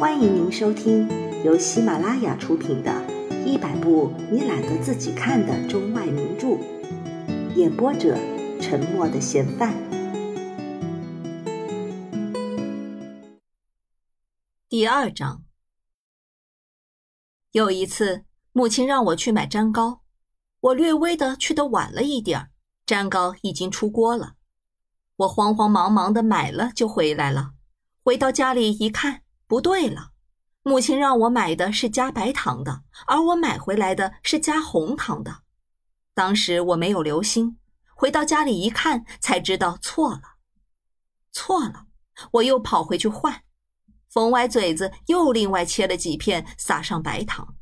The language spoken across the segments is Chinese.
欢迎您收听由喜马拉雅出品的《一百部你懒得自己看的中外名著》，演播者：沉默的嫌犯。第二章。有一次，母亲让我去买粘糕，我略微的去的晚了一点儿，粘糕已经出锅了。我慌慌忙忙的买了就回来了，回到家里一看。不对了，母亲让我买的是加白糖的，而我买回来的是加红糖的。当时我没有留心，回到家里一看，才知道错了，错了。我又跑回去换，冯歪嘴子又另外切了几片，撒上白糖，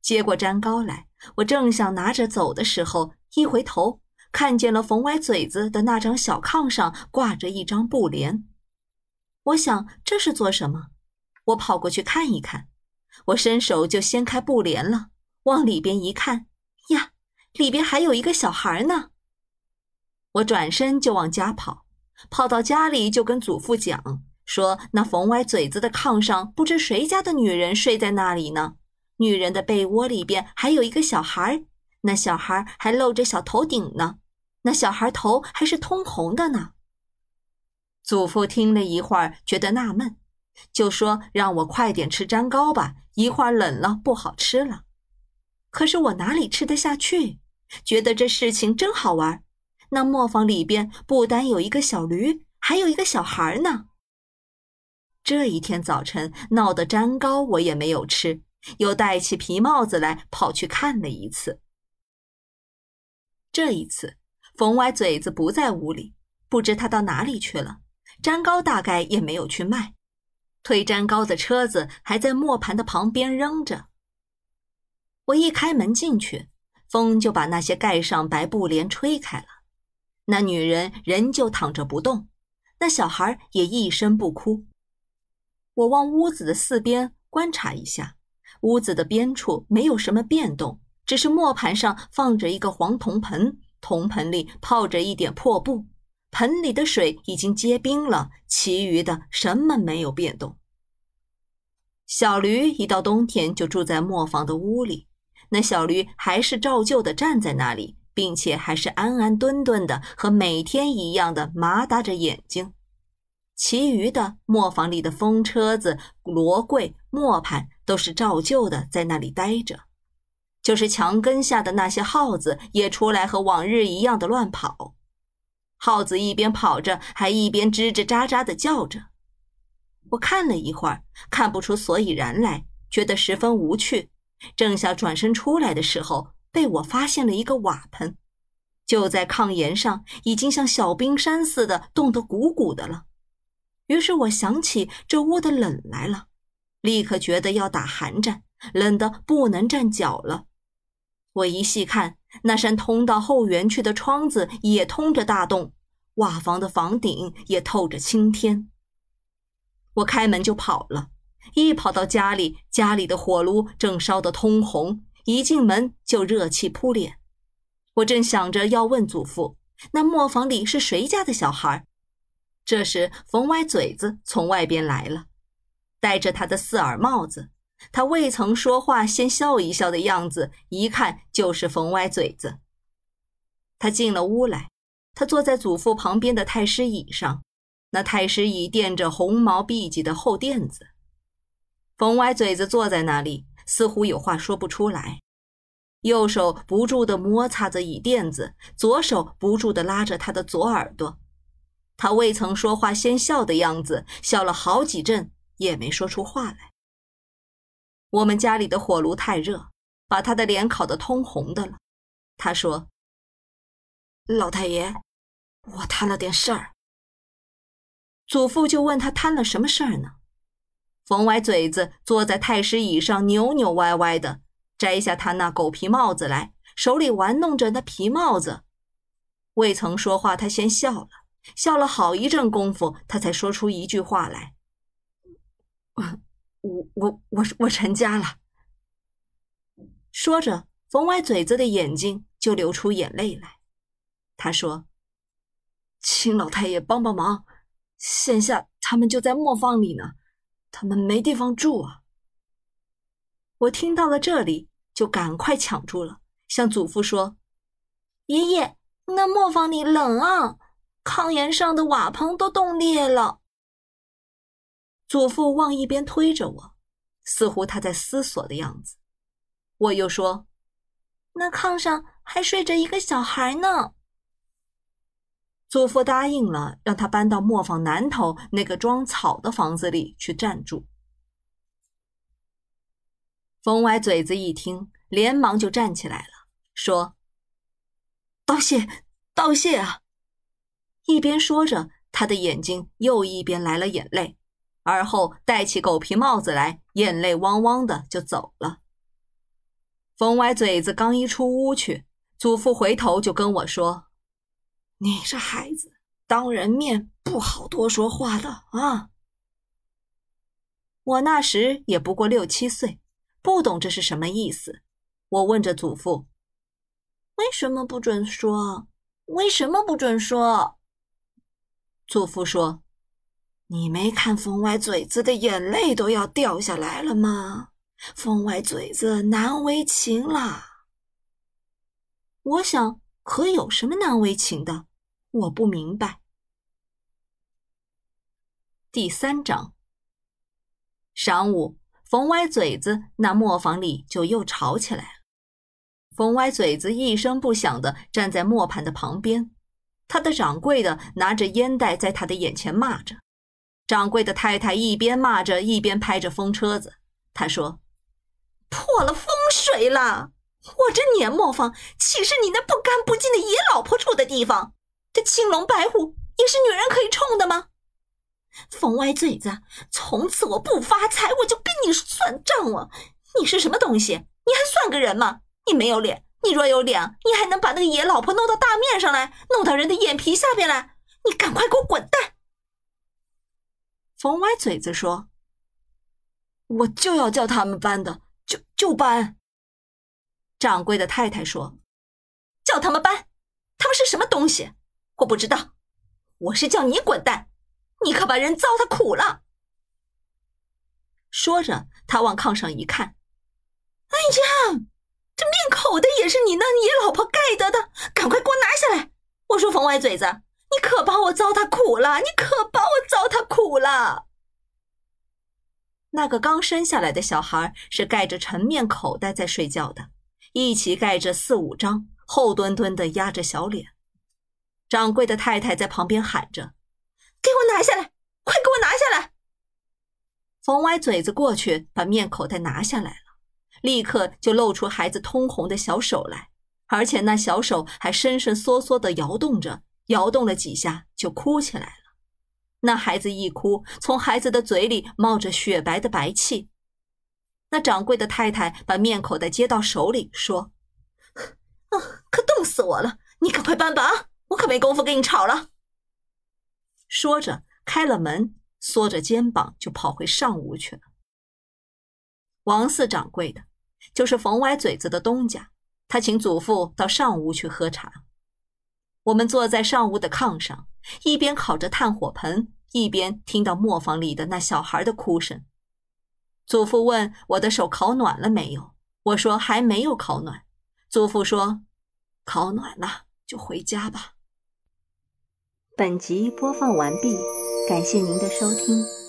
接过粘膏来。我正想拿着走的时候，一回头看见了冯歪嘴子的那张小炕上挂着一张布帘。我想这是做什么？我跑过去看一看，我伸手就掀开布帘了，往里边一看，呀，里边还有一个小孩呢。我转身就往家跑，跑到家里就跟祖父讲说：“那缝歪嘴子的炕上，不知谁家的女人睡在那里呢？女人的被窝里边还有一个小孩，那小孩还露着小头顶呢，那小孩头还是通红的呢。”祖父听了一会儿，觉得纳闷。就说让我快点吃粘糕吧，一会儿冷了不好吃了。可是我哪里吃得下去？觉得这事情真好玩。那磨坊里边不单有一个小驴，还有一个小孩呢。这一天早晨闹的粘糕我也没有吃，又戴起皮帽子来跑去看了一次。这一次，冯歪嘴子不在屋里，不知他到哪里去了。粘糕大概也没有去卖。推粘糕的车子还在磨盘的旁边扔着。我一开门进去，风就把那些盖上白布帘吹开了。那女人仍旧躺着不动，那小孩也一声不哭。我往屋子的四边观察一下，屋子的边处没有什么变动，只是磨盘上放着一个黄铜盆，铜盆里泡着一点破布。盆里的水已经结冰了，其余的什么没有变动。小驴一到冬天就住在磨坊的屋里，那小驴还是照旧的站在那里，并且还是安安顿顿的，和每天一样的麻搭着眼睛。其余的磨坊里的风车子、罗柜、磨盘都是照旧的在那里待着，就是墙根下的那些耗子也出来和往日一样的乱跑。耗子一边跑着，还一边吱吱喳喳地叫着。我看了一会儿，看不出所以然来，觉得十分无趣。正想转身出来的时候，被我发现了一个瓦盆，就在炕沿上，已经像小冰山似的冻得鼓鼓的了。于是我想起这屋的冷来了，立刻觉得要打寒战，冷得不能站脚了。我一细看。那扇通到后园去的窗子也通着大洞，瓦房的房顶也透着青天。我开门就跑了，一跑到家里，家里的火炉正烧得通红，一进门就热气扑脸。我正想着要问祖父，那磨坊里是谁家的小孩，这时冯歪嘴子从外边来了，戴着他的四耳帽子。他未曾说话，先笑一笑的样子，一看就是冯歪嘴子。他进了屋来，他坐在祖父旁边的太师椅上，那太师椅垫着红毛碧脊的厚垫子。冯歪嘴子坐在那里，似乎有话说不出来，右手不住地摩擦着椅垫子，左手不住地拉着他的左耳朵。他未曾说话，先笑的样子，笑了好几阵，也没说出话来。我们家里的火炉太热，把他的脸烤得通红的了。他说：“老太爷，我摊了点事儿。”祖父就问他摊了什么事儿呢？冯歪嘴子坐在太师椅上，扭扭歪歪的，摘下他那狗皮帽子来，手里玩弄着那皮帽子。未曾说话，他先笑了，笑了好一阵功夫，他才说出一句话来。我我我我成家了。说着，冯歪嘴子的眼睛就流出眼泪来。他说：“请老太爷帮帮忙，现下他们就在磨坊里呢。他们没地方住啊！我听到了这里，就赶快抢住了，向祖父说：“爷爷，那磨坊里冷啊，炕沿上的瓦棚都冻裂了。”祖父往一边推着我，似乎他在思索的样子。我又说：“那炕上还睡着一个小孩呢。”祖父答应了，让他搬到磨坊南头那个装草的房子里去暂住。冯歪嘴子一听，连忙就站起来了，说：“道谢，道谢啊！”一边说着，他的眼睛又一边来了眼泪，而后戴起狗皮帽子来，眼泪汪汪的就走了。冯歪嘴子刚一出屋去，祖父回头就跟我说。你这孩子，当人面不好多说话的啊！我那时也不过六七岁，不懂这是什么意思。我问着祖父：“为什么不准说？为什么不准说？”祖父说：“你没看风歪嘴子的眼泪都要掉下来了吗？风歪嘴子难为情了。”我想，可有什么难为情的？我不明白。第三章。晌午，冯歪嘴子那磨坊里就又吵起来了。冯歪嘴子一声不响的站在磨盘的旁边，他的掌柜的拿着烟袋在他的眼前骂着。掌柜的太太一边骂着，一边拍着风车子。他说：“破了风水了！我这碾磨坊岂是你那不干不净的野老婆住的地方？”这青龙白虎也是女人可以冲的吗？冯歪嘴子，从此我不发财，我就跟你算账了。你是什么东西？你还算个人吗？你没有脸！你若有脸，你还能把那个野老婆弄到大面上来，弄到人的眼皮下边来？你赶快给我滚蛋！冯歪嘴子说：“我就要叫他们搬的，就就搬。”掌柜的太太说：“叫他们搬，他们是什么东西？”我不知道，我是叫你滚蛋，你可把人糟蹋苦了。说着，他往炕上一看，哎呀，这面口的也是你那野老婆盖得的，赶快给我拿下来！我说冯歪嘴子，你可把我糟蹋苦了，你可把糟蹋苦了。那个刚生下来的小孩是盖着陈面口袋在睡觉的，一起盖着四五张，厚墩墩的压着小脸。掌柜的太太在旁边喊着：“给我拿下来，快给我拿下来！”冯歪嘴子过去把面口袋拿下来了，立刻就露出孩子通红的小手来，而且那小手还伸伸缩缩的摇动着，摇动了几下就哭起来了。那孩子一哭，从孩子的嘴里冒着雪白的白气。那掌柜的太太把面口袋接到手里，说：“啊，可冻死我了！你赶快搬吧！”我可没工夫跟你吵了。说着，开了门，缩着肩膀就跑回上屋去了。王四掌柜的，就是冯歪嘴子的东家，他请祖父到上屋去喝茶。我们坐在上屋的炕上，一边烤着炭火盆，一边听到磨坊里的那小孩的哭声。祖父问我的手烤暖了没有，我说还没有烤暖。祖父说：“烤暖了就回家吧。”本集播放完毕，感谢您的收听。